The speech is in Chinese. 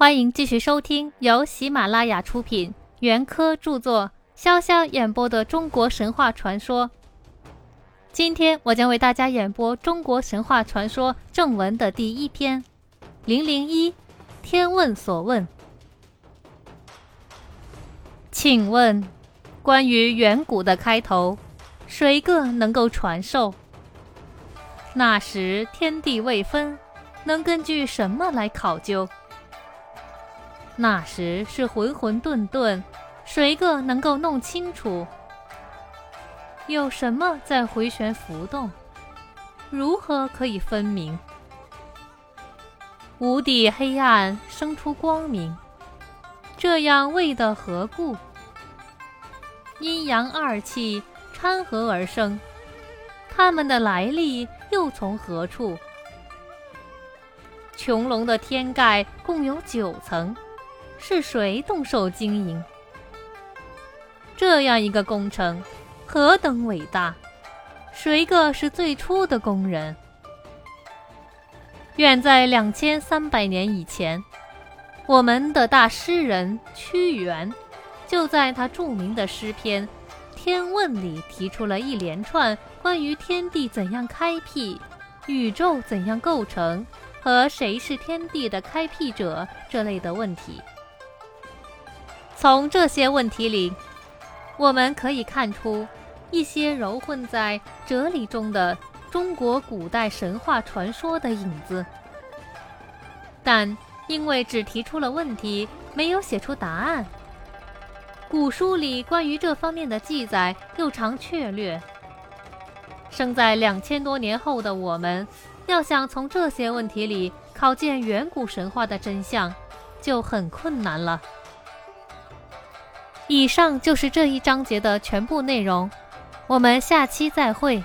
欢迎继续收听由喜马拉雅出品、袁科著作、潇潇演播的中国神话传说。今天我将为大家演播中国神话传说正文的第一篇《零零一天问所问》。请问，关于远古的开头，谁个能够传授？那时天地未分，能根据什么来考究？那时是浑浑沌沌，谁个能够弄清楚？有什么在回旋浮动？如何可以分明？无底黑暗生出光明，这样为的何故？阴阳二气掺合而生，它们的来历又从何处？穹隆的天盖共有九层。是谁动手经营？这样一个工程何等伟大！谁个是最初的工人？远在两千三百年以前，我们的大诗人屈原，就在他著名的诗篇《天问》里提出了一连串关于天地怎样开辟、宇宙怎样构成和谁是天地的开辟者这类的问题。从这些问题里，我们可以看出一些糅混在哲理中的中国古代神话传说的影子。但因为只提出了问题，没有写出答案，古书里关于这方面的记载又常确略。生在两千多年后的我们，要想从这些问题里考见远古神话的真相，就很困难了。以上就是这一章节的全部内容，我们下期再会。